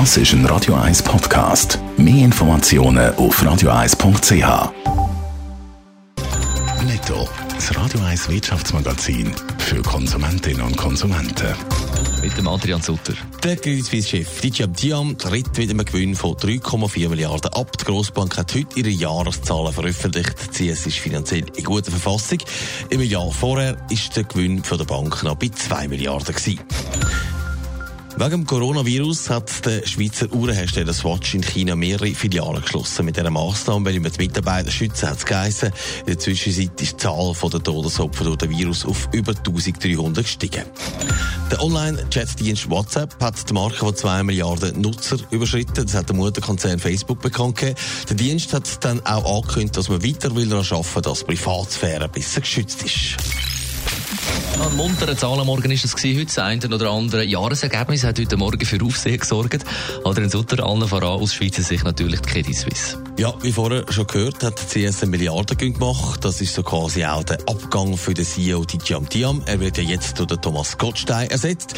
Das ist ein Radio 1 Podcast. Mehr Informationen auf radio1.ch. Netto, das Radio 1 Wirtschaftsmagazin für Konsumentinnen und Konsumenten. Mit dem Adrian Sutter. Der Credit Suisse-Chef Dijam Diam tritt mit einem Gewinn von 3,4 Milliarden ab. Die Grossbank hat heute ihre Jahreszahlen veröffentlicht. Die CS ist finanziell in guter Verfassung. Im Jahr vorher war der Gewinn der Bank noch bei 2 Milliarden. Gewesen. Wegen dem Coronavirus hat der Schweizer Uhrenhersteller Swatch in China mehrere Filialen geschlossen. Mit dieser Massnahme, weil wir die Mitarbeiter schützen, hat es geheißen. In der Zwischenzeit ist die Zahl der Todesopfer durch den Virus auf über 1300 gestiegen. Der Online-Chat-Dienst WhatsApp hat die Marke von 2 Milliarden Nutzer überschritten. Das hat der Mutterkonzern Facebook bekannt gegeben. Der Dienst hat dann auch angekündigt, dass man weiter will daran arbeiten, dass die Privatsphäre besser geschützt ist. Ein munterer Zahlenmorgen ist es. Heute das eine oder andere Jahresergebnis hat heute Morgen für Aufsehen gesorgt. Adrian Sutter, allen voran aus Schweizer Sicht natürlich die Credit Suisse. Ja, wie vorher schon gehört, hat CS einen Milliardengewinn gemacht. Das ist so quasi auch der Abgang für den CEO Dijam Diam. Er wird ja jetzt durch den Thomas Gottstein ersetzt.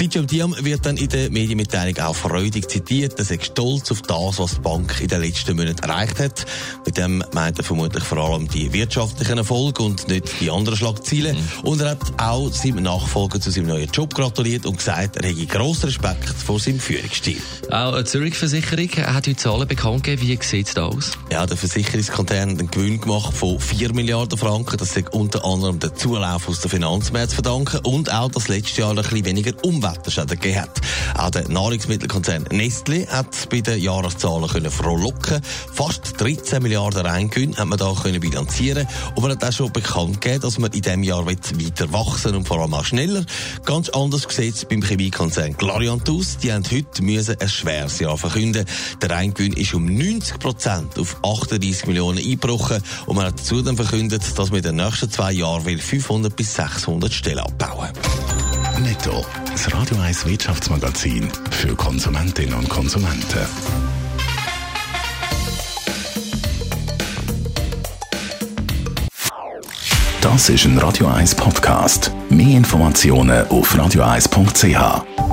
Dijam Diam wird dann in der Medienmitteilung auch freudig zitiert. Er sei stolz auf das, was die Bank in den letzten Monaten erreicht hat. Mit dem meint er vermutlich vor allem die wirtschaftlichen Erfolge und nicht die anderen Schlagziele. Mhm. Und er hat auch seinem Nachfolger zu seinem neuen Job gratuliert und gesagt, er hätte grossen Respekt vor seinem Führungsstil. Auch eine Zürich-Versicherung hat heute Zahlen bekannt gegeben. Wie sieht es aus? Ja, der Versicherungskonzern hat einen Gewinn gemacht von 4 Milliarden Franken. Das ist unter anderem der Zulauf aus der Finanzmärkte verdanken und auch, dass letztes Jahr ein bisschen weniger Umweltschäden gegeben hat. Auch der Nahrungsmittelkonzern Nestle hat bei den Jahreszahlen können frohlocken. Fast 13 Milliarden Reingewinn hat man da können bilanzieren und man hat auch schon bekannt gegeben, dass man in diesem Jahr weiter wachsen und vor allem auch schneller. Ganz anders sieht es beim Chemiekonzern Clariant aus. Die haben heute müssen ein schweres Jahr verkünden. Der Reingewinn ist um 90 Prozent auf 38 Millionen eingebrochen und man hat zudem verkündet, dass man in den nächsten zwei Jahren 500 bis 600 Stellen abbauen Netto, das Radio 1 Wirtschaftsmagazin für Konsumentinnen und Konsumenten. Das ist ein Radio 1 Podcast. Mehr Informationen auf radio1.ch.